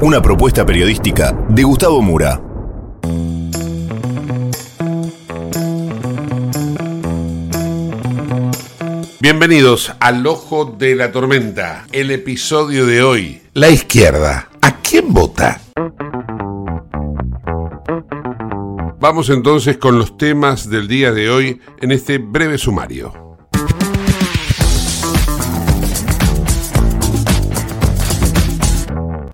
Una propuesta periodística de Gustavo Mura. Bienvenidos al Ojo de la Tormenta, el episodio de hoy. La izquierda, ¿a quién vota? Vamos entonces con los temas del día de hoy en este breve sumario.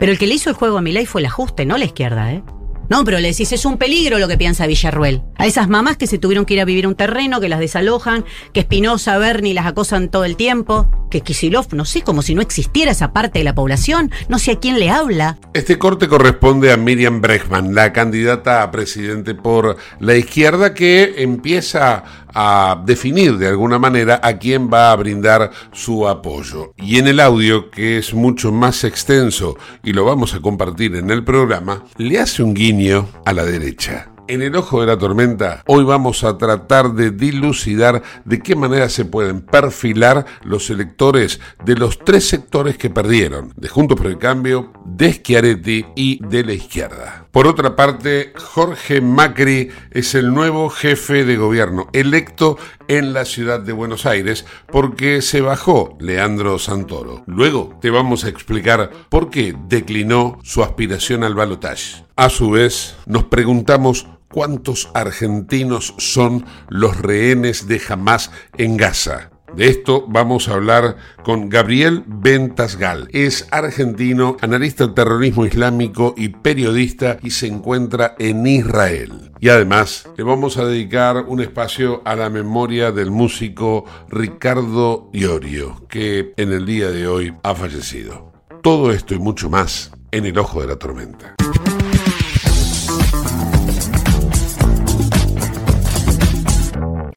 Pero el que le hizo el juego a Milei fue el ajuste, no la izquierda, ¿eh? No, pero le decís, es un peligro lo que piensa Villarruel. A esas mamás que se tuvieron que ir a vivir un terreno, que las desalojan, que Espinosa, Berni las acosan todo el tiempo, que Kisilov, no sé, como si no existiera esa parte de la población, no sé a quién le habla. Este corte corresponde a Miriam Bregman, la candidata a presidente por la izquierda que empieza a definir de alguna manera a quién va a brindar su apoyo. Y en el audio, que es mucho más extenso y lo vamos a compartir en el programa, le hace un guiño a la derecha. En el ojo de la tormenta, hoy vamos a tratar de dilucidar de qué manera se pueden perfilar los electores de los tres sectores que perdieron, de Juntos por el Cambio, de Schiaretti y de la izquierda. Por otra parte, Jorge Macri es el nuevo jefe de gobierno electo en la ciudad de Buenos Aires porque se bajó Leandro Santoro. Luego te vamos a explicar por qué declinó su aspiración al balotaje. A su vez, nos preguntamos cuántos argentinos son los rehenes de Hamas en Gaza. De esto vamos a hablar con Gabriel Ventasgal. Es argentino, analista del terrorismo islámico y periodista y se encuentra en Israel. Y además le vamos a dedicar un espacio a la memoria del músico Ricardo Iorio, que en el día de hoy ha fallecido. Todo esto y mucho más en el ojo de la tormenta.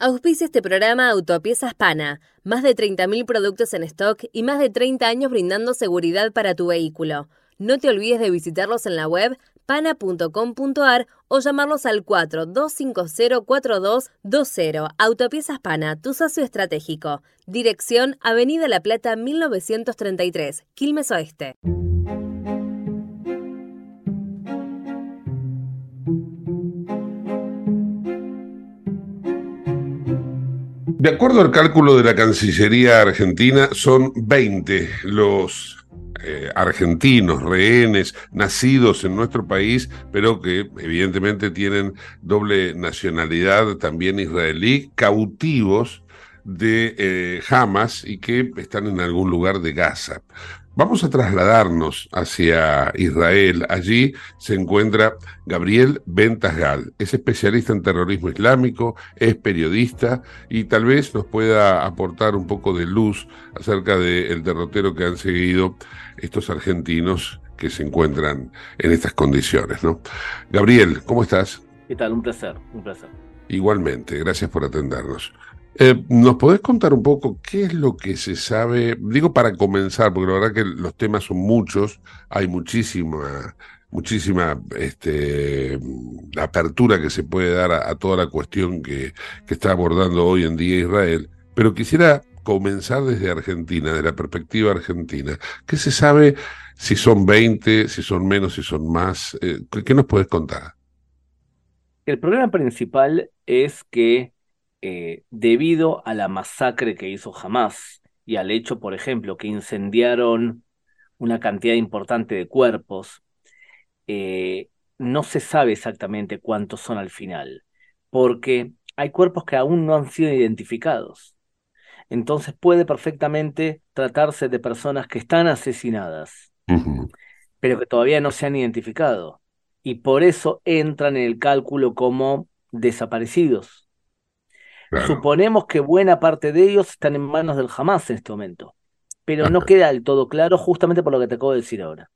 Auspicia este programa Autopiezas Pana. Más de 30.000 productos en stock y más de 30 años brindando seguridad para tu vehículo. No te olvides de visitarlos en la web pana.com.ar o llamarlos al 42504220. Autopiezas Pana, tu socio estratégico. Dirección Avenida La Plata 1933, Quilmes Oeste. De acuerdo al cálculo de la Cancillería Argentina, son 20 los eh, argentinos, rehenes, nacidos en nuestro país, pero que evidentemente tienen doble nacionalidad, también israelí, cautivos de eh, Hamas y que están en algún lugar de Gaza. Vamos a trasladarnos hacia Israel. Allí se encuentra Gabriel Ventasgal. Es especialista en terrorismo islámico, es periodista y tal vez nos pueda aportar un poco de luz acerca del derrotero que han seguido estos argentinos que se encuentran en estas condiciones. ¿no? Gabriel, ¿cómo estás? ¿Qué tal? Un placer, un placer. Igualmente, gracias por atendernos. Eh, ¿Nos podés contar un poco qué es lo que se sabe? Digo para comenzar, porque la verdad que los temas son muchos, hay muchísima, muchísima este, apertura que se puede dar a, toda la cuestión que, que está abordando hoy en día Israel, pero quisiera comenzar desde Argentina, de la perspectiva argentina. ¿Qué se sabe si son 20, si son menos, si son más? Eh, ¿Qué nos puedes contar? El problema principal es que eh, debido a la masacre que hizo Hamas y al hecho, por ejemplo, que incendiaron una cantidad importante de cuerpos, eh, no se sabe exactamente cuántos son al final, porque hay cuerpos que aún no han sido identificados. Entonces puede perfectamente tratarse de personas que están asesinadas, pero que todavía no se han identificado. Y por eso entran en el cálculo como desaparecidos. Suponemos que buena parte de ellos están en manos del Hamas en este momento, pero no queda del todo claro justamente por lo que te acabo de decir ahora.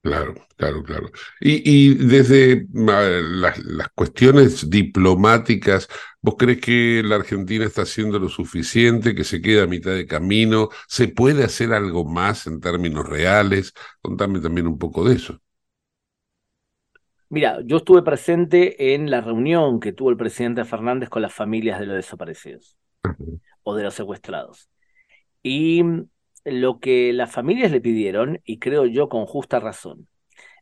Claro, claro, claro. Y, desde las, las, cuestiones diplomáticas, ¿vos crees que la Argentina está haciendo lo suficiente, que se queda a mitad de camino? ¿Se puede hacer algo más en términos reales? Contame también un poco de eso. Mira, yo estuve presente en la reunión que tuvo el presidente Fernández con las familias de los desaparecidos o de los secuestrados. Y lo que las familias le pidieron, y creo yo con justa razón,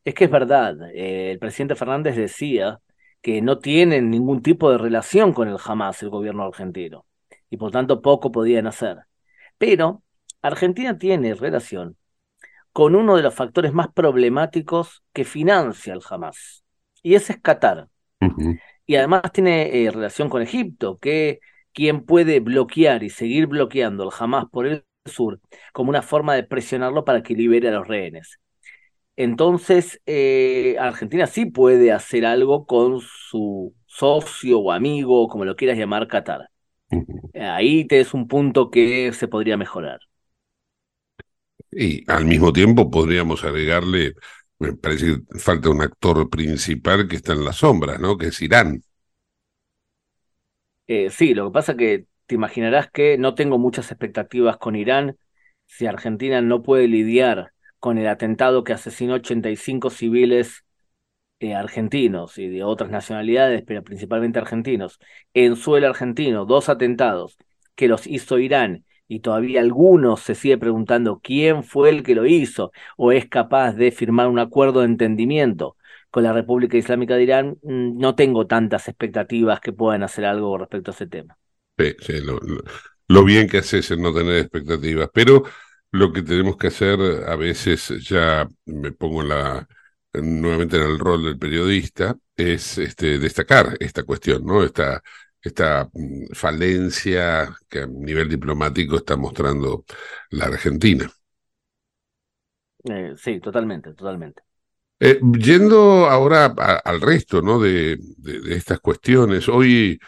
es que es verdad, eh, el presidente Fernández decía que no tienen ningún tipo de relación con el Hamas, el gobierno argentino, y por tanto poco podían hacer. Pero Argentina tiene relación con uno de los factores más problemáticos que financia el Hamas, y ese es Qatar. Y además tiene eh, relación con Egipto, que quien puede bloquear y seguir bloqueando el Hamas por el sur como una forma de presionarlo para que libere a los rehenes. Entonces, eh, Argentina sí puede hacer algo con su socio o amigo, como lo quieras llamar, Qatar. Ahí te es un punto que se podría mejorar. Y al mismo tiempo podríamos agregarle, me parece que falta un actor principal que está en las sombras, ¿no? Que es Irán. Eh, sí, lo que pasa es que te imaginarás que no tengo muchas expectativas con Irán si Argentina no puede lidiar con el atentado que asesinó 85 civiles eh, argentinos y de otras nacionalidades, pero principalmente argentinos, en suelo argentino, dos atentados que los hizo Irán y todavía algunos se sigue preguntando quién fue el que lo hizo o es capaz de firmar un acuerdo de entendimiento con la República Islámica de Irán, mm, no tengo tantas expectativas que puedan hacer algo respecto a ese tema. Sí, sí, lo, bien que haces en no tener expectativas, pero lo que tenemos que hacer a veces, ya me pongo nuevamente en el rol del periodista, es este, destacar esta cuestión, ¿no? Esta, esta mm, falencia que a nivel diplomático está mostrando la Argentina. Eh, sí, totalmente, totalmente. Eh, yendo ahora al resto ¿no? de, estas cuestiones, hoy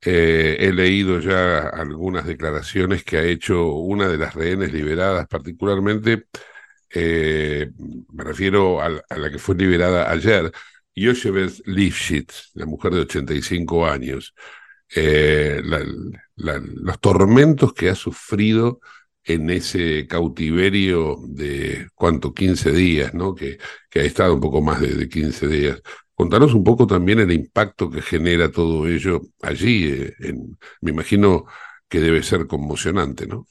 eh, he leído ya algunas declaraciones que ha hecho una de las rehenes liberadas, particularmente, me refiero a, la que fue liberada ayer, Yoshevez Lifshitz, la mujer de 85 años. Eh, los tormentos que ha sufrido en ese cautiverio de, ¿cuánto? 15 días, ¿no? Que, ha estado un poco más de, 15 días. Contanos un poco también el impacto que genera todo ello allí. Eh, en, me imagino que debe ser conmocionante, ¿no?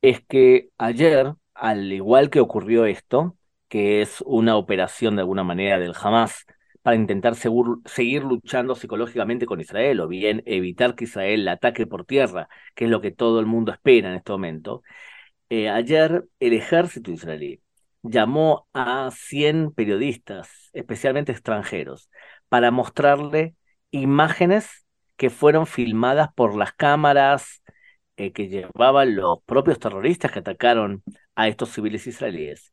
Es que ayer, al igual que ocurrió esto, que es una operación de alguna manera del Hamas, para intentar seguir luchando psicológicamente con Israel o bien evitar que Israel la ataque por tierra, que es lo que todo el mundo espera en este momento. Eh, ayer el ejército israelí llamó a 100 periodistas, especialmente extranjeros, para mostrarle imágenes que fueron filmadas por las cámaras eh, que llevaban los propios terroristas que atacaron a estos civiles israelíes.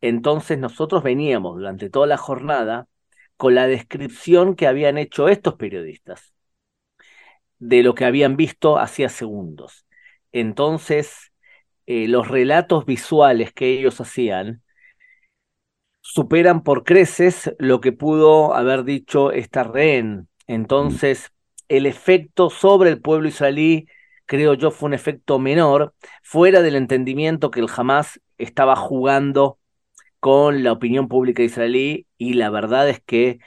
Entonces nosotros veníamos durante toda la jornada con la descripción que habían hecho estos periodistas de lo que habían visto hacía segundos. Entonces, eh, los relatos visuales que ellos hacían superan por creces lo que pudo haber dicho esta rehén. Entonces, el efecto sobre el pueblo israelí, creo yo, fue un efecto menor, fuera del entendimiento que el Hamas estaba jugando con la opinión pública israelí y la verdad es que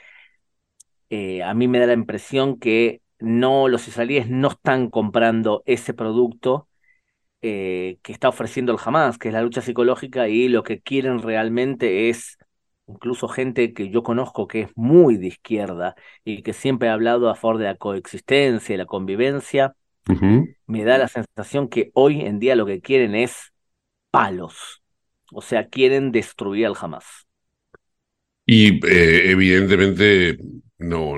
eh, a mí me da la impresión que no los israelíes no están comprando ese producto eh, que está ofreciendo el Hamas, que es la lucha psicológica y lo que quieren realmente es incluso gente que yo conozco que es muy de izquierda y que siempre ha hablado a favor de la coexistencia y la convivencia, me da la sensación que hoy en día lo que quieren es palos. O sea, quieren destruir al Hamas. Y eh, evidentemente no,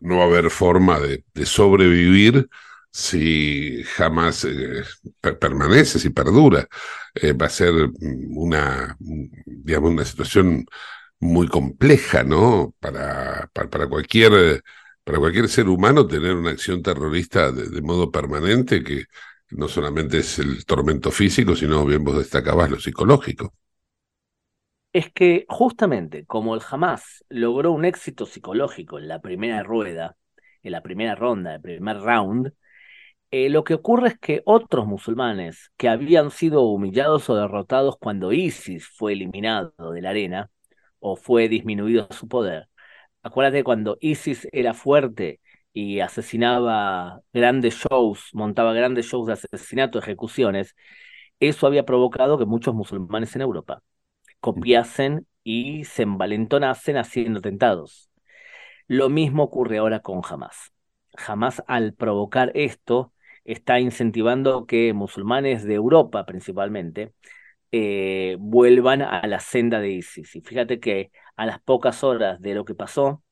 no, va a haber forma de, sobrevivir si jamás eh, permanece, si perdura. Eh, va a ser una, digamos, una situación muy compleja, ¿no? Para, para, cualquier, para cualquier ser humano tener una acción terrorista de, modo permanente que no solamente es el tormento físico, sino bien vos destacabas lo psicológico. Es que justamente como el Hamas logró un éxito psicológico en la primera rueda, en la primera ronda, el primer round, eh, lo que ocurre es que otros musulmanes que habían sido humillados o derrotados cuando ISIS fue eliminado de la arena, o fue disminuido su poder. Acuérdate cuando ISIS era fuerte y asesinaba grandes shows, montaba grandes shows de asesinato, ejecuciones, eso había provocado que muchos musulmanes en Europa copiasen y se envalentonasen haciendo atentados. Lo mismo ocurre ahora con Hamas. Hamas al provocar esto está incentivando que musulmanes de Europa principalmente eh, vuelvan a la senda de ISIS. Y fíjate que a las pocas horas de lo que pasó,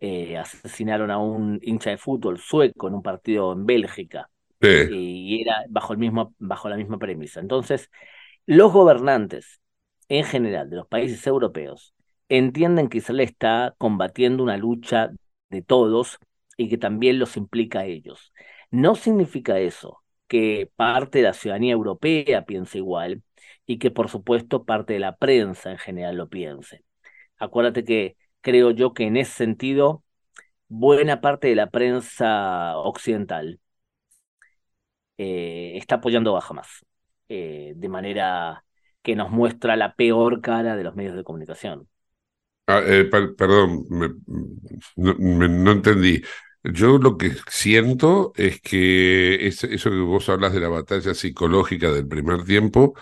eh, asesinaron a un hincha de fútbol sueco en un partido en Bélgica. Y era bajo, el mismo, bajo la misma premisa. Entonces, los gobernantes en general de los países europeos entienden que Israel está combatiendo una lucha de todos y que también los implica a ellos. No significa eso que parte de la ciudadanía europea piense igual, y que por supuesto parte de la prensa en general lo piense. Acuérdate que creo yo que en ese sentido buena parte de la prensa occidental eh, está apoyando a Hamas eh, de manera que nos muestra la peor cara de los medios de comunicación. Ah, eh, perdón, no, entendí. Yo lo que siento es que eso que vos hablas de la batalla psicológica del primer tiempo,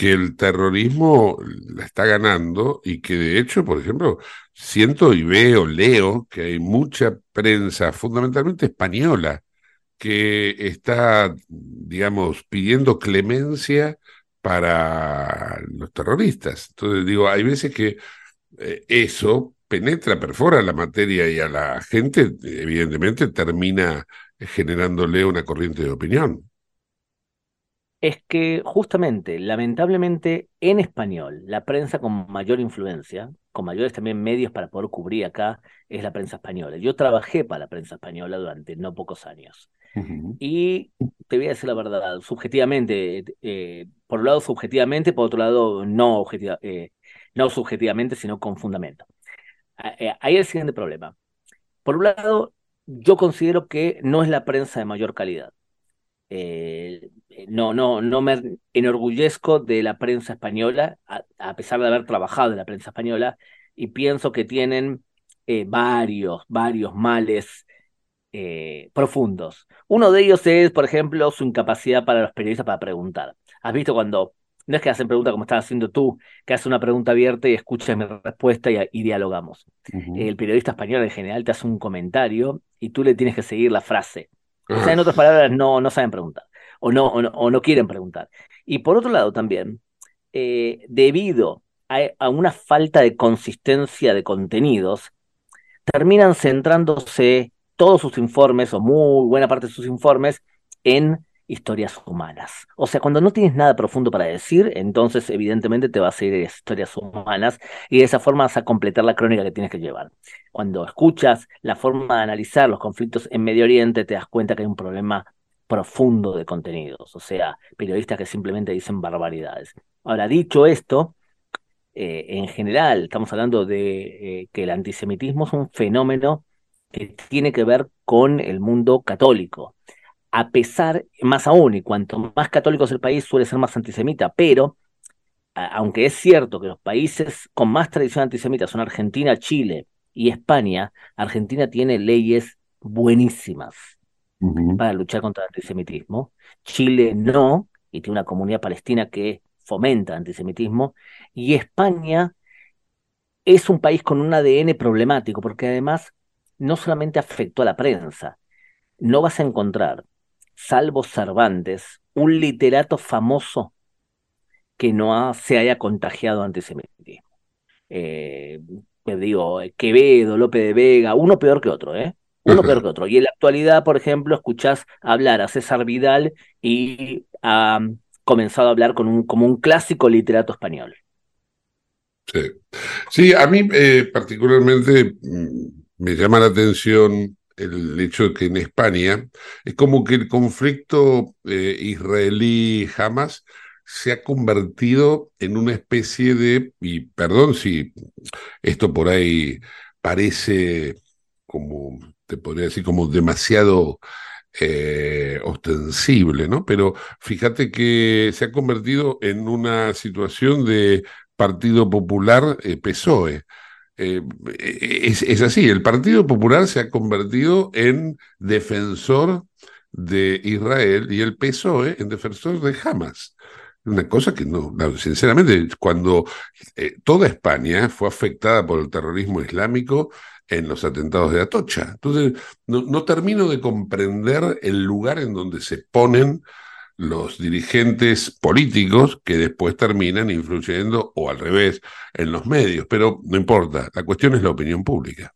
que el terrorismo la está ganando y que de hecho, por ejemplo, siento y veo, leo que hay mucha prensa, fundamentalmente española, que está, digamos, pidiendo clemencia para los terroristas. Entonces digo, hay veces que eh, eso penetra, perfora la materia y a la gente, evidentemente, termina generándole una corriente de opinión es que justamente, lamentablemente, en español, la prensa con mayor influencia, con mayores también medios para poder cubrir acá, es la prensa española. Yo trabajé para la prensa española durante no pocos años. Y te voy a decir la verdad, subjetivamente, eh, por un lado subjetivamente, por otro lado no, eh, no subjetivamente, sino con fundamento. Eh, ahí el siguiente problema. Por un lado, yo considero que no es la prensa de mayor calidad. Eh, no, no, no me enorgullezco de la prensa española, a, pesar de haber trabajado en la prensa española, y pienso que tienen eh, varios, varios males eh, profundos. Uno de ellos es, por ejemplo, su incapacidad para los periodistas para preguntar. ¿Has visto cuando, no es que hacen preguntas como estás haciendo tú, que hace una pregunta abierta y escuchas mi respuesta y, dialogamos? El periodista español en general te hace un comentario y tú le tienes que seguir la frase. O sea, en otras palabras, no, no saben preguntar o no, o no, quieren preguntar. Y por otro lado también, eh, debido a, una falta de consistencia de contenidos, terminan centrándose todos sus informes, o muy buena parte de sus informes, en historias humanas. O sea, cuando no tienes nada profundo para decir, entonces evidentemente te vas a ir a historias humanas y de esa forma vas a completar la crónica que tienes que llevar. Cuando escuchas la forma de analizar los conflictos en Medio Oriente, te das cuenta que hay un problema profundo de contenidos, o sea, periodistas que simplemente dicen barbaridades. Ahora, dicho esto, eh, en general estamos hablando de eh, que el antisemitismo es un fenómeno que tiene que ver con el mundo católico. A pesar, más aún, y cuanto más católico es el país, suele ser más antisemita, pero aunque es cierto que los países con más tradición antisemita son Argentina, Chile y España, Argentina tiene leyes buenísimas para luchar contra el antisemitismo. Chile no, y tiene una comunidad palestina que fomenta antisemitismo. Y España es un país con un ADN problemático, porque además no solamente afectó a la prensa, no vas a encontrar, salvo Cervantes, un literato famoso que no se haya contagiado antisemitismo. Eh, digo, Quevedo, López de Vega, uno peor que otro, ¿eh? Uno peor que otro. Y en la actualidad, por ejemplo, escuchás hablar a César Vidal y ha comenzado a hablar con un, como un clásico literato español. Sí, sí a mí eh, particularmente mm, me llama la atención el hecho de que en España es como que el conflicto eh, israelí-Hamas se ha convertido en una especie de, y perdón si esto por ahí parece como, te podría decir, como demasiado eh, ostensible, ¿no? Pero fíjate que se ha convertido en una situación de Partido Popular eh, PSOE. Eh, es, es, así, el Partido Popular se ha convertido en defensor de Israel y el PSOE en defensor de Hamas. Una cosa que no, sinceramente, cuando toda España fue afectada por el terrorismo islámico en los atentados de Atocha. Entonces, no, termino de comprender el lugar en donde se ponen los dirigentes políticos que después terminan influyendo, o al revés, en los medios. Pero no importa, la cuestión es la opinión pública.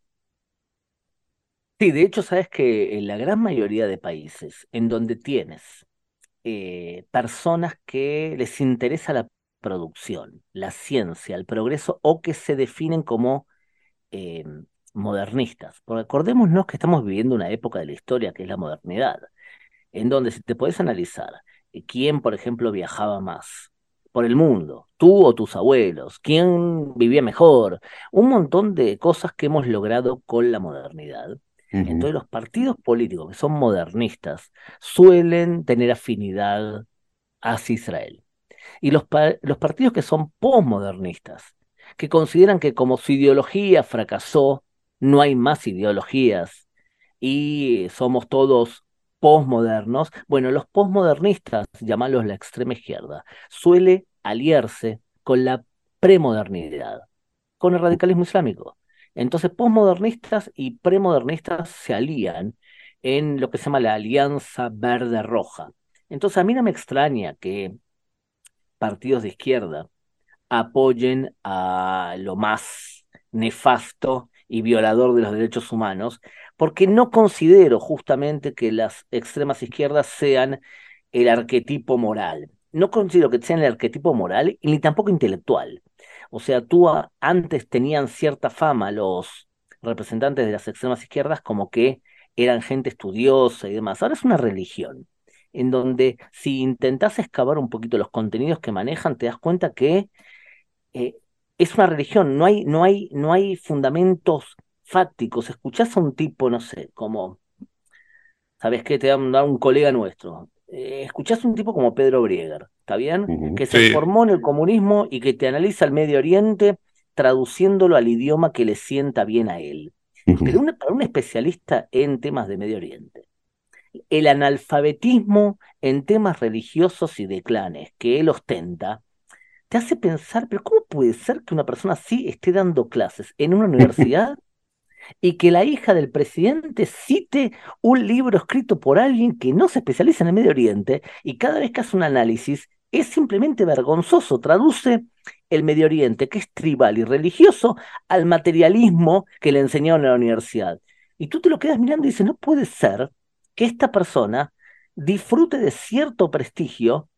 Sí, de hecho, sabes que en la gran mayoría de países en donde tienes eh, personas que les interesa la producción, la ciencia, el progreso o que se definen como eh, modernistas. Porque acordémonos que estamos viviendo una época de la historia que es la modernidad, en donde si te puedes analizar eh, quién, por ejemplo, viajaba más por el mundo, tú o tus abuelos, quién vivía mejor, un montón de cosas que hemos logrado con la modernidad entonces los partidos políticos que son modernistas suelen tener afinidad hacia Israel. Y los, los partidos que son posmodernistas, que consideran que como su ideología fracasó, no hay más ideologías y somos todos posmodernos, bueno, los posmodernistas, llamarlos la extrema izquierda, suele aliarse con la premodernidad, con el radicalismo islámico. Entonces, posmodernistas y premodernistas se alían en lo que se llama la Alianza Verde-Roja. Entonces, a mí no me extraña que partidos de izquierda apoyen a lo más nefasto y violador de los derechos humanos, porque no considero justamente que las extremas izquierdas sean el arquetipo moral. No considero que sean el arquetipo moral ni tampoco intelectual. O sea, tú antes tenían cierta fama los representantes de las extremas izquierdas como que eran gente estudiosa y demás. Ahora es una religión, en donde si intentas excavar un poquito los contenidos que manejan, te das cuenta que eh, es una religión, no hay, no hay, no hay fundamentos fácticos. Escuchás a un tipo, no sé, como, ¿sabes qué? Te da un colega nuestro. Eh, escuchás a un tipo como Pedro Brieger, ¿está bien? Que se formó en el comunismo y que te analiza el Medio Oriente traduciéndolo al idioma que le sienta bien a él. Pero para un especialista en temas de Medio Oriente, el analfabetismo en temas religiosos y de clanes que él ostenta, te hace pensar, pero ¿cómo puede ser que una persona así esté dando clases en una universidad y que la hija del presidente cite un libro escrito por alguien que no se especializa en el Medio Oriente y cada vez que hace un análisis es simplemente vergonzoso, traduce el Medio Oriente, que es tribal y religioso, al materialismo que le enseñaron en la universidad. Y tú te lo quedas mirando y dices, no puede ser que esta persona disfrute de cierto prestigio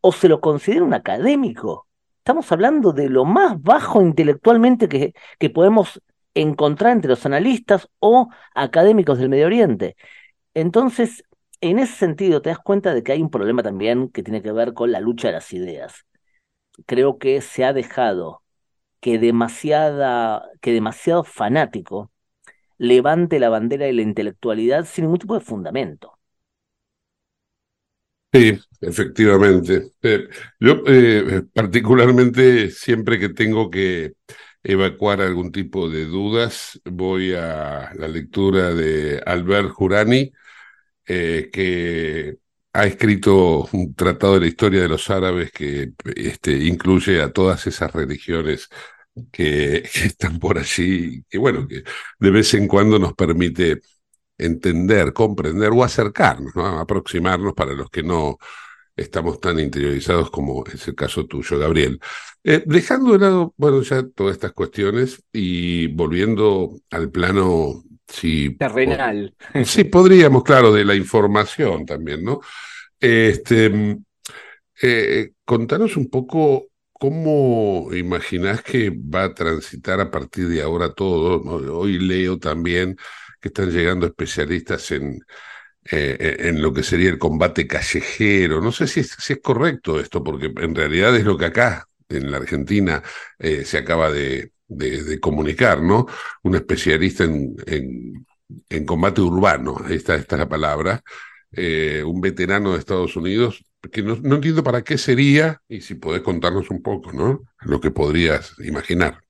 o se lo considere un académico. Estamos hablando de lo más bajo intelectualmente que, que podemos encontrar entre los analistas o académicos del Medio Oriente. Entonces, en ese sentido, te das cuenta de que hay un problema también que tiene que ver con la lucha de las ideas. Creo que se ha dejado que, demasiada, que demasiado fanático levante la bandera de la intelectualidad sin ningún tipo de fundamento. Sí, efectivamente. Eh, yo eh, particularmente siempre que tengo que evacuar algún tipo de dudas, voy a la lectura de Albert Jurani, eh, que ha escrito un tratado de la historia de los árabes que este, incluye a todas esas religiones que, están por allí, que bueno, que de vez en cuando nos permite entender, comprender o acercarnos, ¿no? aproximarnos para los que no estamos tan interiorizados como es el caso tuyo, Gabriel. Eh, dejando de lado, bueno, ya todas estas cuestiones y volviendo al plano, si, terrenal. Sí, podríamos, claro, de la información también, ¿no? Este, eh, contanos un poco cómo imaginás que va a transitar a partir de ahora todo. Hoy leo también que están llegando especialistas en, eh, en lo que sería el combate callejero. No sé si es, correcto esto, porque en realidad es lo que acá, en la Argentina, eh, se acaba de, comunicar, ¿no? Un especialista en, en, combate urbano, esta, esta es la palabra, eh, un veterano de Estados Unidos, que no, no entiendo para qué sería, y si podés contarnos un poco, ¿no? Lo que podrías imaginar.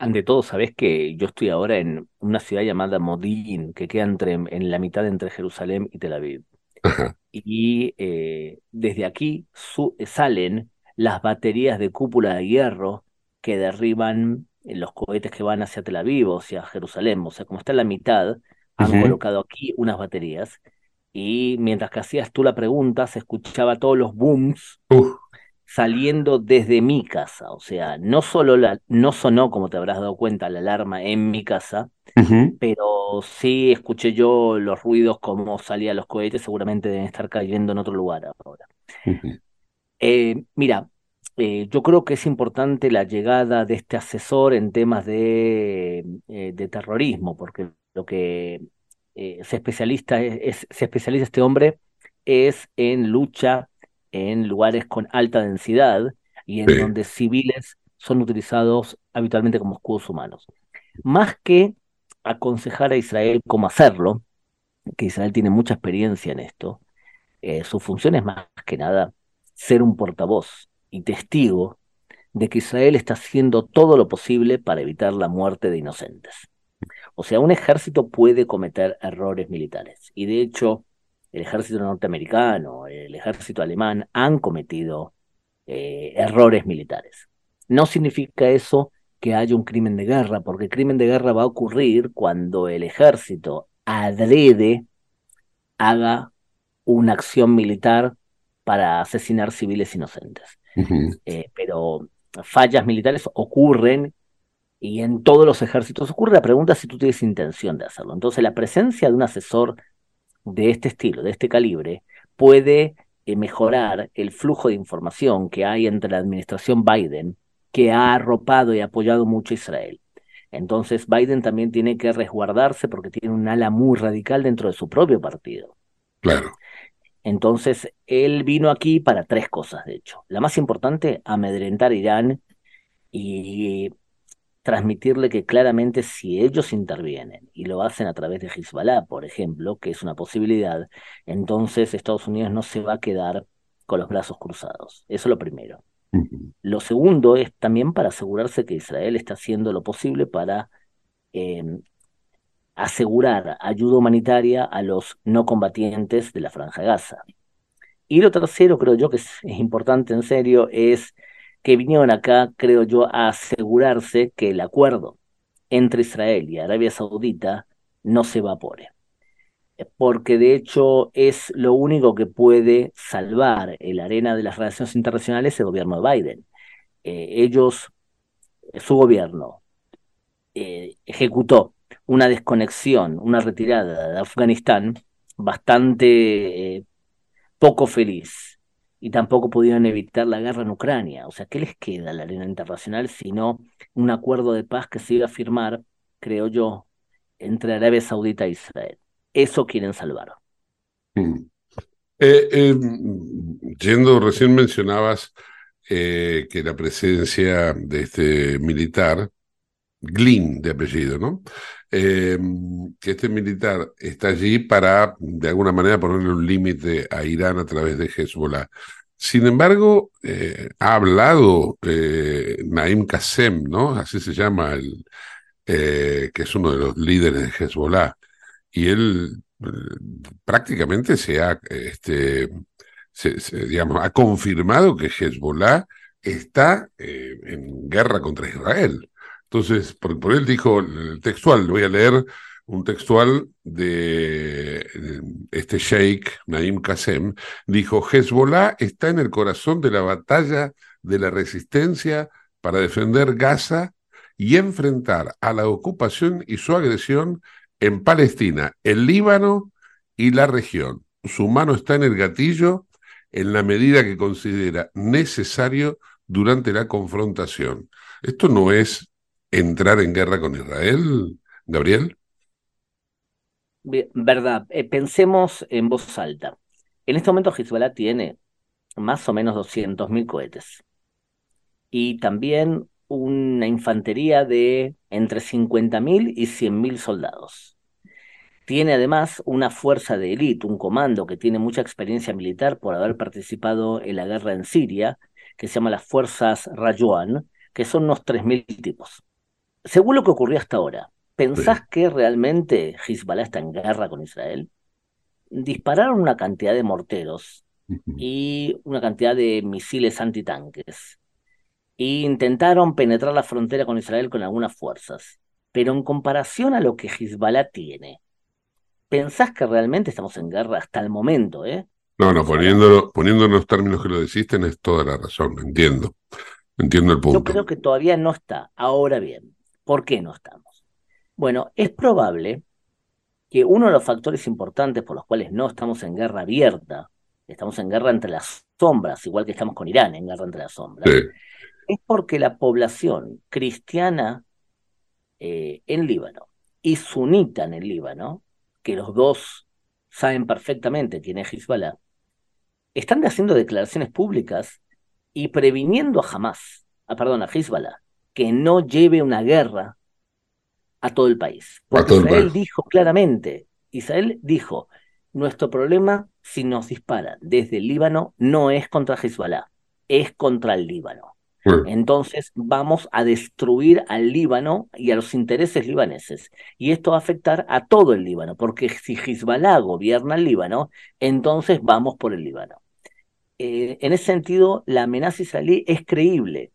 Ante todo, sabés que yo estoy ahora en una ciudad llamada Modín, que queda entre, en la mitad entre Jerusalén y Tel Aviv. Y eh, desde aquí salen las baterías de cúpula de hierro que derriban los cohetes que van hacia Tel Aviv o hacia Jerusalén. O sea, como está en la mitad, han colocado aquí unas baterías. Y mientras que hacías tú la pregunta, se escuchaba todos los booms saliendo desde mi casa. O sea, no solo la, no sonó, como te habrás dado cuenta, la alarma en mi casa, pero sí escuché yo los ruidos como salían los cohetes, seguramente deben estar cayendo en otro lugar ahora. Eh, mira, eh, yo creo que es importante la llegada de este asesor en temas de, eh, de terrorismo, porque lo que se, especialista es, se especializa este hombre es en lucha en lugares con alta densidad y en donde civiles son utilizados habitualmente como escudos humanos. Más que aconsejar a Israel cómo hacerlo, que Israel tiene mucha experiencia en esto, eh, su función es más que nada ser un portavoz y testigo de que Israel está haciendo todo lo posible para evitar la muerte de inocentes. O sea, un ejército puede cometer errores militares. Y de hecho, el ejército norteamericano, el ejército alemán han cometido eh, errores militares. No significa eso que haya un crimen de guerra, porque el crimen de guerra va a ocurrir cuando el ejército adrede haga una acción militar para asesinar civiles inocentes. Eh, pero fallas militares ocurren y en todos los ejércitos ocurre. La pregunta es si tú tienes intención de hacerlo. Entonces, la presencia de un asesor de este estilo, de este calibre, puede eh, mejorar el flujo de información que hay entre la administración Biden, que ha arropado y apoyado mucho a Israel. Entonces Biden también tiene que resguardarse porque tiene un ala muy radical dentro de su propio partido. Claro. Entonces, él vino aquí para tres cosas, de hecho. La más importante, amedrentar a Irán y transmitirle que claramente si ellos intervienen y lo hacen a través de Hezbollah, por ejemplo, que es una posibilidad, entonces Estados Unidos no se va a quedar con los brazos cruzados. Eso es lo primero. Lo segundo es también para asegurarse que Israel está haciendo lo posible para em, asegurar ayuda humanitaria a los no combatientes de la Franja Gaza. Y lo tercero, creo yo que es importante en serio, es que vinieron acá, creo yo, a asegurarse que el acuerdo entre Israel y Arabia Saudita no se evapore. Porque de hecho es lo único que puede salvar el arena de las relaciones internacionales el gobierno de Biden. Eh, ellos, su gobierno, eh, ejecutó una desconexión, una retirada de Afganistán bastante eh, poco feliz y tampoco pudieron evitar la guerra en Ucrania. O sea, ¿qué les queda a la arena internacional sino un acuerdo de paz que se iba a firmar, creo yo, entre Arabia Saudita e Israel? Eso quieren salvar. Mm. Eh, eh, yendo, recién mencionabas eh, que la presencia de este militar Glynn de apellido, ¿no? Eh, que este militar está allí para, de alguna manera, ponerle un límite a Irán a través de Hezbollah. Sin embargo, eh, ha hablado eh, Naim Qasem, ¿no? Así se llama, el, que es uno de los líderes de Hezbollah, y él prácticamente se ha, este, digamos, ha confirmado que Hezbollah está en guerra contra Israel. Entonces, por, él dijo el textual, voy a leer un textual de este sheikh, Naim Qasem, dijo, Hezbollah está en el corazón de la batalla de la resistencia para defender Gaza y enfrentar a la ocupación y su agresión en Palestina, el Líbano y la región. Su mano está en el gatillo en la medida que considera necesario durante la confrontación. Esto no es entrar en guerra con Israel, Gabriel? verdad, eh, pensemos en voz alta. En este momento Hezbollah tiene más o menos 200.000 cohetes y también una infantería de entre 50.000 y 100.000 soldados. Tiene además una fuerza de élite, un comando que tiene mucha experiencia militar por haber participado en la guerra en Siria, que se llama las Fuerzas Rajuan, que son unos 3.000 tipos según lo que ocurrió hasta ahora, ¿pensás que realmente Hezbollah está en guerra con Israel? Dispararon una cantidad de morteros y una cantidad de misiles antitanques. E intentaron penetrar la frontera con Israel con algunas fuerzas. Pero en comparación a lo que Hezbollah tiene, ¿pensás que realmente estamos en guerra hasta el momento? Eh? No, no, poniéndolo, poniendo en los términos que lo decís, tenés toda la razón, entiendo. Entiendo el punto. Yo creo que todavía no está. Ahora bien, ¿Por qué no estamos? Bueno, es probable que uno de los factores importantes por los cuales no estamos en guerra abierta, estamos en guerra entre las sombras, igual que estamos con Irán en guerra entre las sombras, es porque la población cristiana eh, en Líbano y sunita en el Líbano, que los dos saben perfectamente quién es Hezbollah, están haciendo declaraciones públicas y previniendo a Hamas, a, perdón, a Hezbollah, que no lleve una guerra a todo el país. Porque Israel dijo claramente, Israel dijo, nuestro problema si nos disparan desde el Líbano no es contra Hezbollah, es contra el Líbano. Entonces vamos a destruir al Líbano y a los intereses libaneses. Y esto va a afectar a todo el Líbano, porque si Hezbollah gobierna el Líbano, entonces vamos por el Líbano. Eh, en ese sentido, la amenaza israelí es creíble.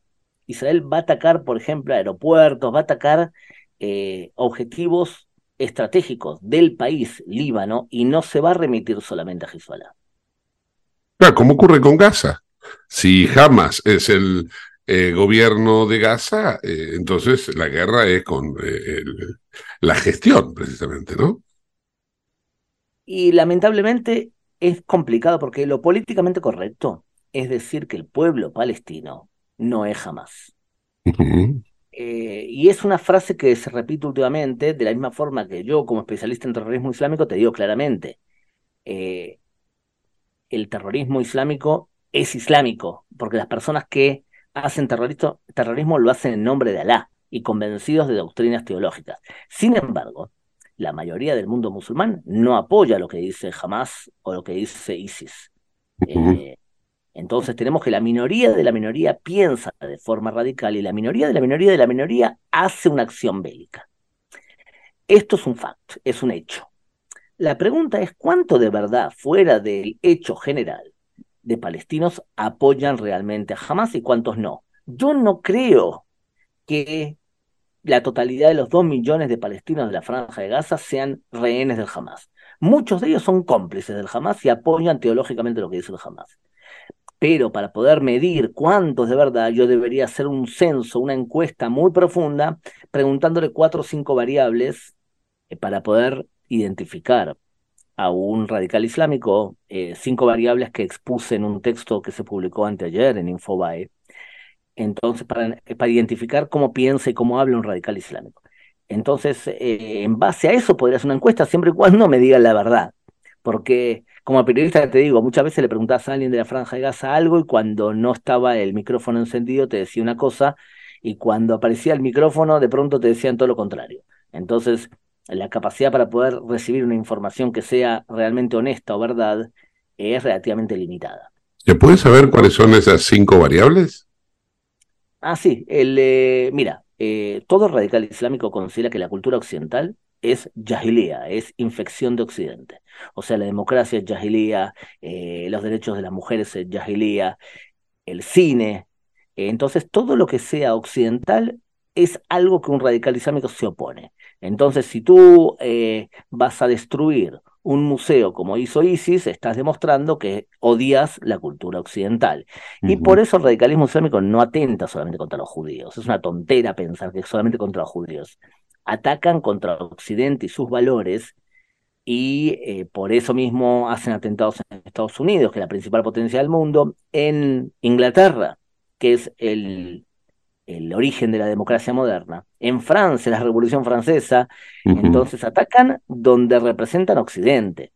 Israel va a atacar, por ejemplo, aeropuertos, va a atacar eh, objetivos estratégicos del país Líbano y no se va a remitir solamente a Hezbollah. Claro, como ocurre con Gaza. Si Hamas es el eh, gobierno de Gaza, eh, entonces la guerra es con la gestión, precisamente, ¿no? Y lamentablemente es complicado porque lo políticamente correcto es decir que el pueblo palestino no es jamás. Eh, y es una frase que se repite últimamente, de la misma forma que yo, como especialista en terrorismo islámico, te digo claramente, eh, el terrorismo islámico es islámico, porque las personas que hacen terrorismo lo hacen en nombre de Alá y convencidos de doctrinas teológicas. Sin embargo, la mayoría del mundo musulmán no apoya lo que dice Hamas o lo que dice ISIS. Entonces tenemos que la minoría de la minoría piensa de forma radical y la minoría de la minoría de la minoría hace una acción bélica. Esto es un fact, es un hecho. La pregunta es cuánto de verdad, fuera del hecho general, de palestinos apoyan realmente a Hamas y cuántos no. Yo no creo que la totalidad de los dos millones de palestinos de la franja de Gaza sean rehenes del Hamas. Muchos de ellos son cómplices del Hamas y apoyan teológicamente lo que dice el Hamas. Pero para poder medir cuántos de verdad, yo debería hacer un censo, una encuesta muy profunda, preguntándole cuatro o cinco variables eh, para poder identificar a un radical islámico, eh, cinco variables que expuse en un texto que se publicó anteayer en Infobae. Entonces, para, eh, para identificar cómo piensa y cómo habla un radical islámico. Entonces, en base a eso podría hacer una encuesta siempre y cuando me diga la verdad. Porque como periodista te digo, muchas veces le preguntabas a alguien de la franja de Gaza algo y cuando no estaba el micrófono encendido te decía una cosa y cuando aparecía el micrófono de pronto te decían todo lo contrario. Entonces, la capacidad para poder recibir una información que sea realmente honesta o verdad es relativamente limitada. ¿Se puede saber cuáles son esas cinco variables? Ah, sí. El, eh, mira, eh, todo radical islámico considera que la cultura occidental es jahiliya, es infección de Occidente. O sea, la democracia es jahiliya, eh, los derechos de las mujeres es jahiliya, el cine. entonces, todo lo que sea occidental es algo que un radical islámico se opone. Entonces, si tú eh, vas a destruir un museo como hizo ISIS, estás demostrando que odias la cultura occidental. Y por eso el radicalismo islámico no atenta solamente contra los judíos. Es una tontera pensar que es solamente contra los judíos. Atacan contra Occidente y sus valores y eh, por eso mismo hacen atentados en Estados Unidos, que es la principal potencia del mundo, en Inglaterra, que es el el origen de la democracia moderna. En Francia, la Revolución Francesa, entonces atacan donde representan Occidente.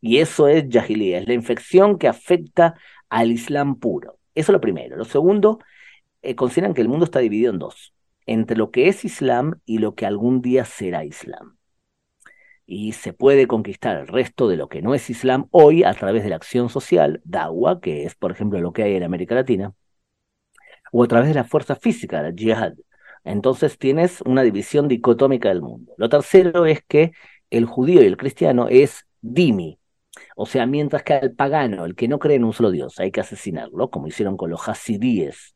Y eso es Yahiliya, es la infección que afecta al Islam puro. Eso es lo primero. Lo segundo, eh, consideran que el mundo está dividido en dos, entre lo que es Islam y lo que algún día será Islam. Y se puede conquistar el resto de lo que no es Islam hoy a través de la acción social, Dawa, que es, por ejemplo, lo que hay en América Latina, o a través de la fuerza física, la jihad. Entonces tienes una división dicotómica del mundo. Lo tercero es que el judío y el cristiano es dimi, o sea, mientras que al pagano, el que no cree en un solo Dios, hay que asesinarlo, como hicieron con los hasidíes,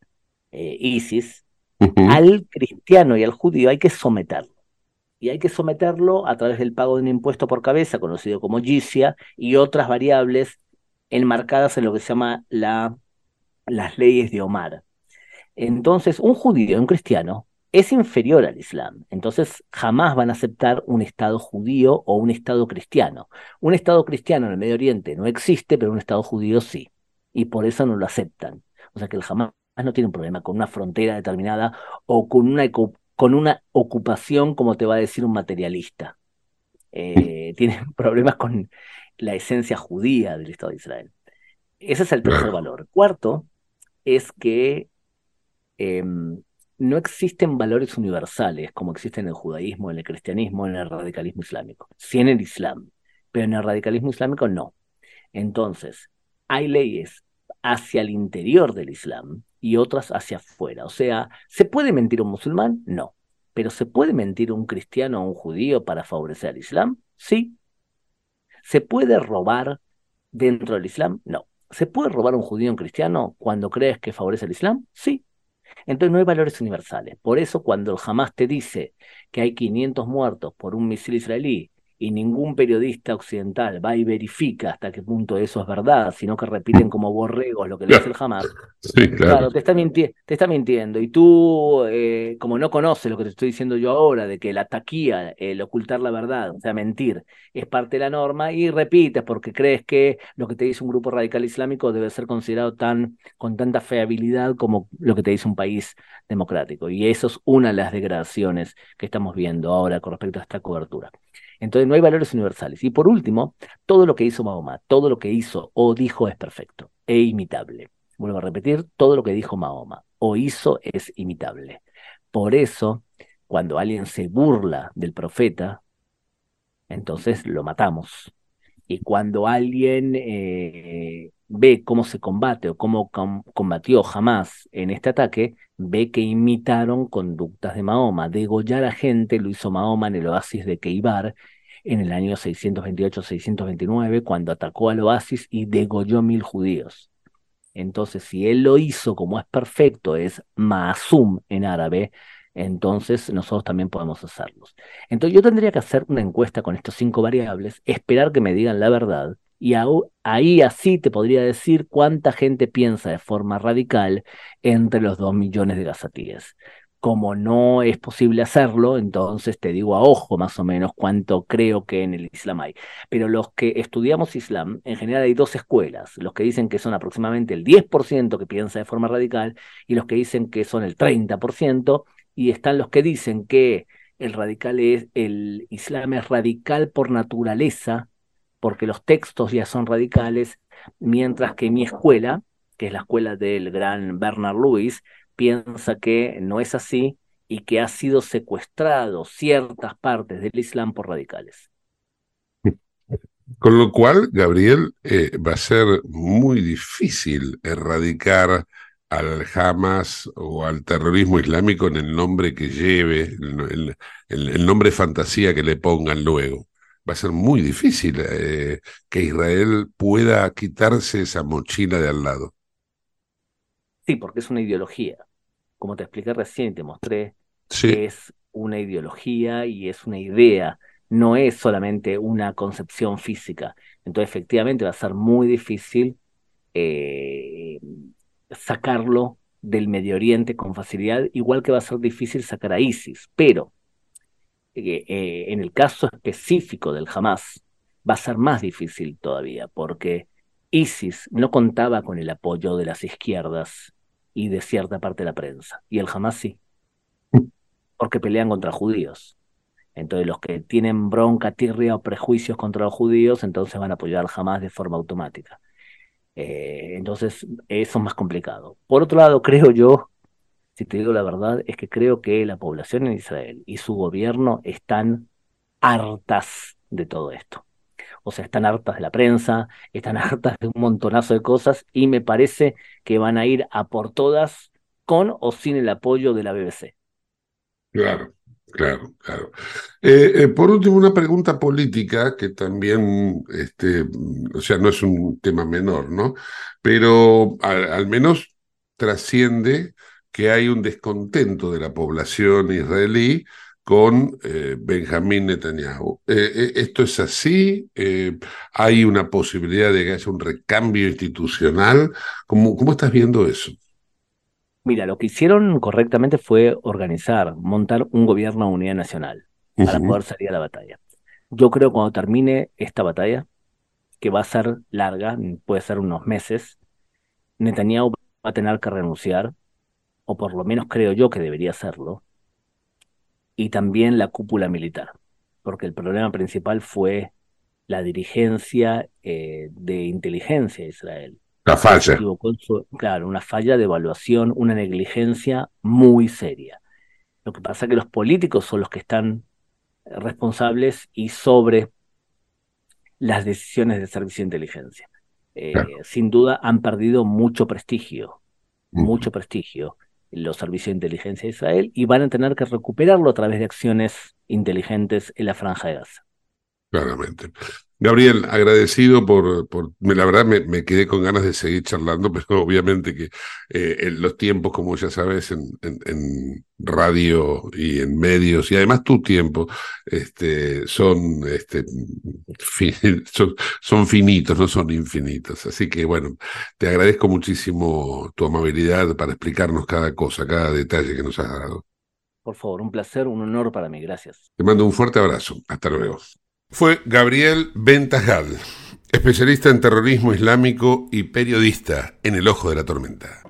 eh, ISIS, al cristiano y al judío hay que someterlo. Y hay que someterlo a través del pago de un impuesto por cabeza, conocido como jizya, y otras variables enmarcadas en lo que se llama la, las leyes de Omar. Entonces, un judío, un cristiano, es inferior al Islam. Entonces, jamás van a aceptar un Estado judío o un Estado cristiano. Un Estado cristiano en el Medio Oriente no existe, pero un Estado judío sí. Y por eso no lo aceptan. O sea que el Hamas no tiene un problema con una frontera determinada o con una, con una ocupación, como te va a decir un materialista. Eh, tiene problemas con la esencia judía del Estado de Israel. Ese es el tercer valor. Cuarto es que Em, no existen valores universales como existen en el judaísmo, en el cristianismo, en el radicalismo islámico. Sí en el islam, pero en el radicalismo islámico no. Entonces, hay leyes hacia el interior del islam y otras hacia afuera. O sea, ¿se puede mentir un musulmán? No. ¿Pero se puede mentir un cristiano o un judío para favorecer al islam? Sí. ¿Se puede robar dentro del islam? No. ¿Se puede robar un judío o un cristiano cuando crees que favorece al islam? Sí. Entonces no hay valores universales. Por eso cuando el te dice que hay 500 muertos por un misil israelí y ningún periodista occidental va y verifica hasta qué punto eso es verdad, sino que repiten como borregos lo que le dice el Hamas. claro. te está, te está mintiendo. Y tú, eh, como no conoces lo que te estoy diciendo yo ahora, de que la taquía, el ocultar la verdad, o sea, mentir, es parte de la norma, y repites porque crees que lo que te dice un grupo radical islámico debe ser considerado tan, con tanta feabilidad como lo que te dice un país democrático. Y eso es una de las degradaciones que estamos viendo ahora con respecto a esta cobertura. Entonces no hay valores universales. Y por último, todo lo que hizo Mahoma, todo lo que hizo o dijo es perfecto e imitable. Vuelvo a repetir, todo lo que dijo Mahoma o hizo es imitable. Por eso, cuando alguien se burla del profeta, entonces lo matamos. Y cuando alguien eh, ve cómo se combate o cómo combatió jamás en este ataque, ve que imitaron conductas de Mahoma. Degollar a gente lo hizo Mahoma en el oasis de Keibar en el año 628-629, cuando atacó al oasis y degolló mil judíos. Entonces, si él lo hizo como es perfecto, es Maasum en árabe, entonces nosotros también podemos hacerlos. Entonces yo tendría que hacer una encuesta con estos cinco variables, esperar que me digan la verdad y ahí así te podría decir cuánta gente piensa de forma radical entre los dos millones de gazatíes. Como no es posible hacerlo, entonces te digo a ojo más o menos cuánto creo que en el Islam hay. Pero los que estudiamos Islam, en general hay dos escuelas, los que dicen que son aproximadamente el 10% que piensa de forma radical y los que dicen que son el 30%, y están los que dicen que el radical es, el Islam es radical por naturaleza, porque los textos ya son radicales, mientras que mi escuela, que es la escuela del gran Bernard Lewis, piensa que no es así y que ha sido secuestrado ciertas partes del Islam por radicales. Con lo cual, Gabriel, eh, va a ser muy difícil erradicar al Hamas o al terrorismo islámico en el nombre que lleve, el, nombre fantasía que le pongan luego. Va a ser muy difícil eh, que Israel pueda quitarse esa mochila de al lado. Sí, porque es una ideología. Como te expliqué recién, te mostré, que es una ideología y es una idea, no es solamente una concepción física. Entonces, efectivamente, va a ser muy difícil eh, sacarlo del Medio Oriente con facilidad, igual que va a ser difícil sacar a ISIS. Pero eh, en el caso específico del Hamas, va a ser más difícil todavía, porque ISIS no contaba con el apoyo de las izquierdas y de cierta parte de la prensa, y el Hamas sí, porque pelean contra judíos. Entonces los que tienen bronca, tirria o prejuicios contra los judíos, entonces van a apoyar al Hamas de forma automática. Eh, entonces, eso es más complicado. Por otro lado, creo yo, si te digo la verdad, es que creo que la población en Israel y su gobierno están hartas de todo esto. O sea, están hartas de la prensa, están hartas de un montonazo de cosas y me parece que van a ir a por todas con o sin el apoyo de la BBC. Claro. Claro, claro. Eh, eh, por último, una pregunta política que también, este, o sea, no es un tema menor, ¿no? Pero al, menos trasciende que hay un descontento de la población israelí con eh, Benjamín Netanyahu. ¿Esto es así? ¿Hay una posibilidad de que haya un recambio institucional? ¿Cómo, cómo estás viendo eso? Mira, lo que hicieron correctamente fue organizar, montar un gobierno de unidad nacional para poder salir a la batalla. Yo creo que cuando termine esta batalla, que va a ser larga, puede ser unos meses, Netanyahu va a tener que renunciar, o por lo menos creo yo que debería hacerlo, y también la cúpula militar, porque el problema principal fue la dirigencia eh, de inteligencia de Israel. La falla. claro, una falla de evaluación, una negligencia muy seria. Lo que pasa es que los políticos son los que están responsables y sobre las decisiones del servicio de inteligencia. Eh, sin duda han perdido mucho prestigio, mucho prestigio los servicios de inteligencia de Israel y van a tener que recuperarlo a través de acciones inteligentes en la franja de Gaza. Claramente. Gabriel, agradecido por, por la verdad me, quedé con ganas de seguir charlando, pero obviamente que eh, en los tiempos, como ya sabes, en, en, radio y en medios, y además tu tiempo, este, son, este, son, son, finitos, no son infinitos. Así que bueno, te agradezco muchísimo tu amabilidad para explicarnos cada cosa, cada detalle que nos has dado. Por favor, un placer, un honor para mí. Gracias. Te mando un fuerte abrazo. Hasta luego fue Gabriel Bentajal, especialista en terrorismo islámico y periodista en el ojo de la tormenta.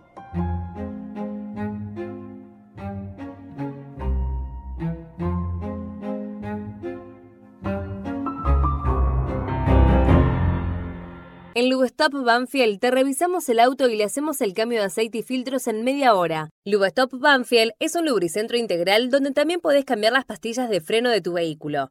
En Lubestop Banfield te revisamos el auto y le hacemos el cambio de aceite y filtros en media hora. Lubestop Banfield es un lubricentro integral donde también podés cambiar las pastillas de freno de tu vehículo.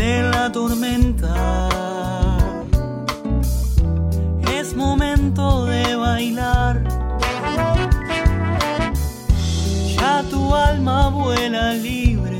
de la tormenta es momento de bailar. Ya tu alma vuela libre,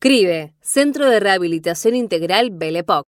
CRIBE, Centro de Rehabilitación Integral Belepoc.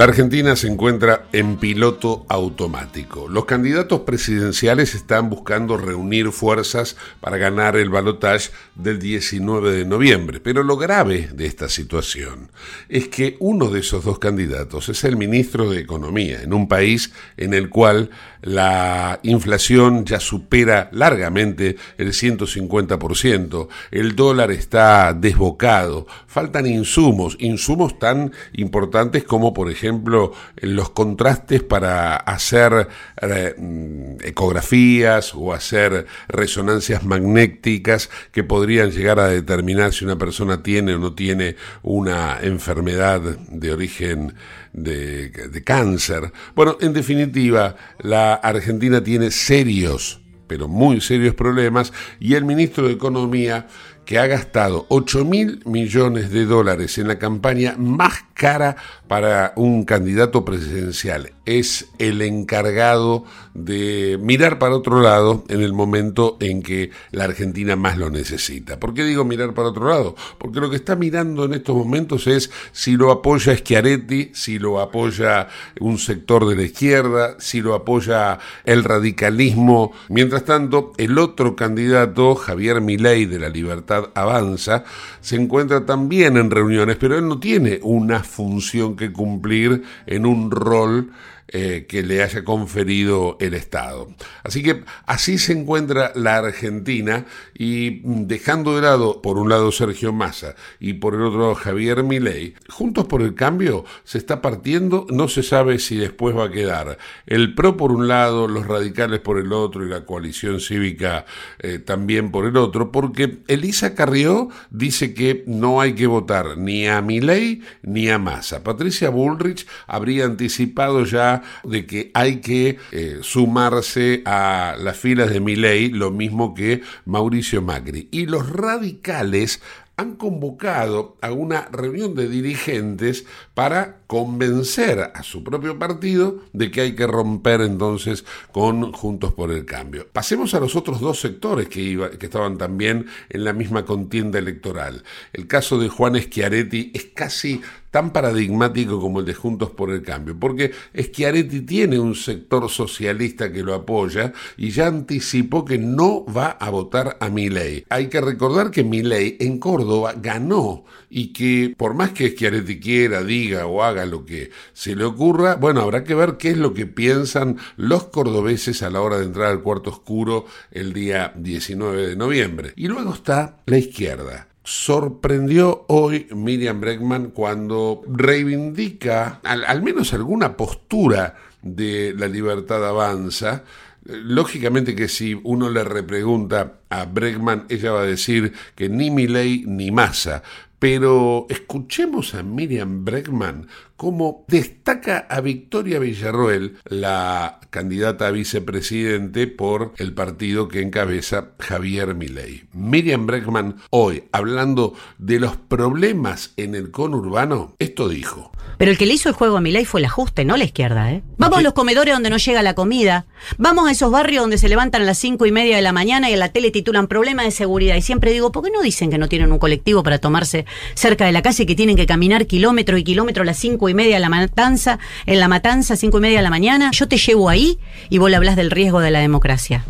La Argentina se encuentra en piloto automático. Los candidatos presidenciales están buscando reunir fuerzas para ganar el balotaje del 19 de noviembre. Pero lo grave de esta situación es que uno de esos dos candidatos es el ministro de Economía, en un país en el cual la inflación ya supera largamente el 150%, el dólar está desbocado, faltan insumos, insumos tan importantes como por ejemplo los contrastes para hacer eh, ecografías o hacer resonancias magnéticas que podrían llegar a determinar si una persona tiene o no tiene una enfermedad de origen de, de cáncer. Bueno, en definitiva, la Argentina tiene serios, pero muy serios problemas y el ministro de Economía que ha gastado 8 mil millones de dólares en la campaña más cara para un candidato presidencial. Es el encargado de mirar para otro lado en el momento en que la Argentina más lo necesita. ¿Por qué digo mirar para otro lado? Porque lo que está mirando en estos momentos es si lo apoya Schiaretti, si lo apoya un sector de la izquierda, si lo apoya el radicalismo. Mientras tanto, el otro candidato, Javier Milei de la Libertad Avanza, se encuentra también en reuniones, pero él no tiene una función que cumplir en un rol eh, que le haya conferido el Estado. Así que así se encuentra la Argentina y mm, dejando de lado por un lado Sergio Massa y por el otro Javier Milei, juntos por el cambio se está partiendo, no se sabe si después va a quedar el PRO por un lado, los radicales por el otro y la coalición cívica eh, también por el otro, porque Elisa Carrió dice que no hay que votar ni a Milei ni a Massa. Patricia Bullrich habría anticipado ya de que hay que eh, sumarse a las filas de Milei, lo mismo que Mauricio Macri. Y los radicales han convocado a una reunión de dirigentes para convencer a su propio partido de que hay que romper entonces con Juntos por el Cambio. Pasemos a los otros dos sectores que, iba, que estaban también en la misma contienda electoral. El caso de Juan Schiaretti es casi tan paradigmático como el de Juntos por el Cambio, porque Schiaretti tiene un sector socialista que lo apoya y ya anticipó que no va a votar a Milei. Hay que recordar que Milei en Córdoba ganó y que por más que Schiaretti quiera, diga o haga lo que se le ocurra, bueno, habrá que ver qué es lo que piensan los cordobeses a la hora de entrar al cuarto oscuro el día 19 de noviembre. Y luego está la izquierda sorprendió hoy Miriam Bregman cuando reivindica al, menos alguna postura de la libertad avanza. Lógicamente que si uno le repregunta a Bregman, ella va a decir que ni Milei ni Massa, pero escuchemos a Miriam Bregman cómo destaca a Victoria Villarroel, la candidata a vicepresidente por el partido que encabeza Javier Milei. Miriam Bregman hoy, hablando de los problemas en el conurbano, esto dijo. Pero el que le hizo el juego a Milei fue el ajuste, no la izquierda, ¿eh? Vamos a los comedores donde no llega la comida. Vamos a esos barrios donde se levantan a las cinco y media de la mañana y en la tele titulan problema de seguridad. Y siempre digo, ¿por qué no dicen que no tienen un colectivo para tomarse cerca de la casa y que tienen que caminar kilómetros y kilómetros a las cinco y media de la matanza, en la matanza, cinco y media de la mañana? Yo te llevo ahí y vos le hablas del riesgo de la democracia.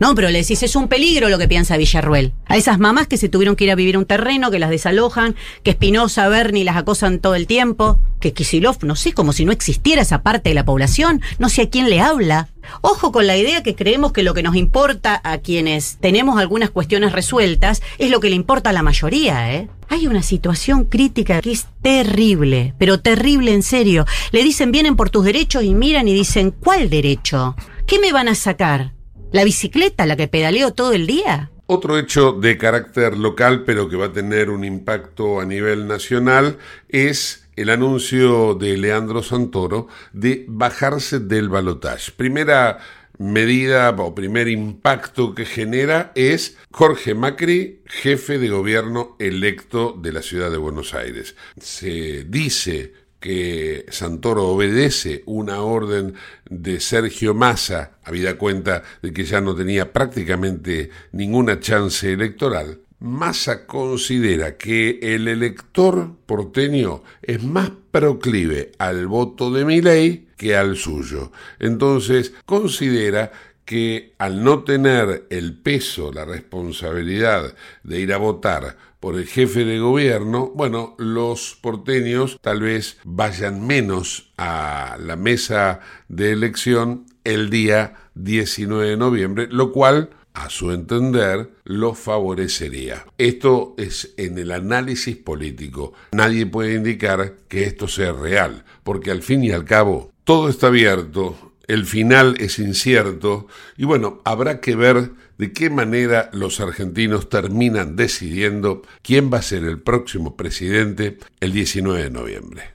No, pero le decís, es un peligro lo que piensa Villarruel. A esas mamás que se tuvieron que ir a vivir un terreno, que las desalojan, que Espinosa, Berni las acosan todo el tiempo, que Kisilov, no sé, como si no existiera esa parte de la población, no sé a quién le habla. Ojo con la idea que creemos que lo que nos importa a quienes tenemos algunas cuestiones resueltas es lo que le importa a la mayoría, ¿eh? Hay una situación crítica que es terrible, pero terrible en serio. Le dicen vienen por tus derechos y miran y dicen, ¿cuál derecho? ¿Qué me van a sacar? ¿La bicicleta, la que pedaleo todo el día? Otro hecho de carácter local, pero que va a tener un impacto a nivel nacional, es el anuncio de Leandro Santoro de bajarse del balotaje. Primera medida o primer impacto que genera es Jorge Macri, jefe de gobierno electo de la ciudad de Buenos Aires. Se dice que Santoro obedece una orden de Sergio Massa, habida cuenta de que ya no tenía prácticamente ninguna chance electoral, Massa considera que el elector porteño es más proclive al voto de Milei que al suyo. Entonces considera que al no tener el peso, la responsabilidad de ir a votar por el jefe de gobierno, bueno, los porteños tal vez vayan menos a la mesa de elección el día 19 de noviembre, lo cual a su entender, lo favorecería. Esto es en el análisis político. Nadie puede indicar que esto sea real, porque al fin y al cabo, todo está abierto, el final es incierto y bueno, habrá que ver de qué manera los argentinos terminan decidiendo quién va a ser el próximo presidente el 19 de noviembre.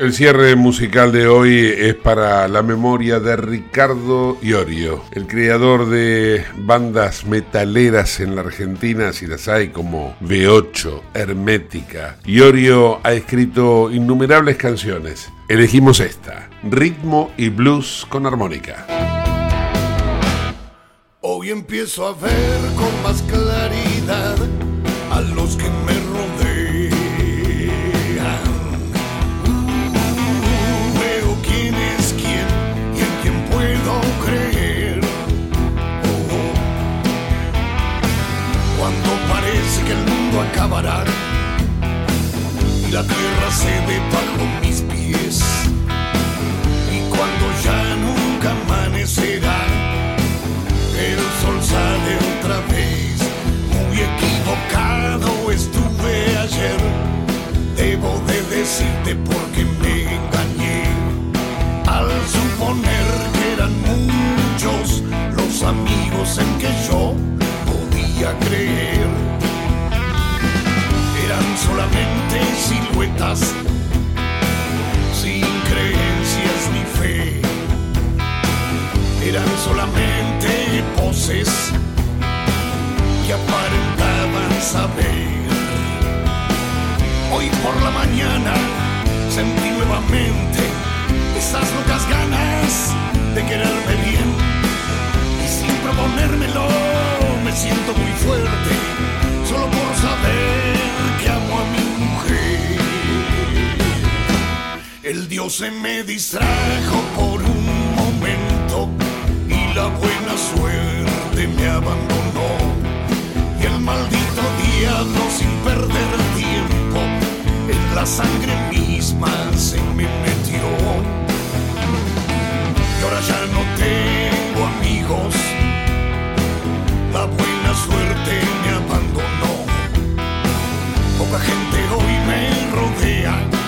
El cierre musical de hoy es para la memoria de Ricardo Iorio, el creador de bandas metaleras en la Argentina, si las hay como V8, Hermética. Iorio ha escrito innumerables canciones. Elegimos esta, Ritmo y Blues con armónica. Hoy empiezo a ver con más claridad a los que me la tierra se ve sin creencias ni fe, eran solamente poses que aparentaban saber. Hoy por la mañana sentí nuevamente esas locas ganas de quererme bien y sin proponérmelo me siento muy fuerte solo por saber que amo a mi mujer. El Dios se me distrajo por un momento y la buena suerte me abandonó. Y el maldito diablo sin perder tiempo en la sangre misma se me metió. Y ahora ya no tengo amigos, la buena suerte me abandonó. Poca gente hoy me rodea,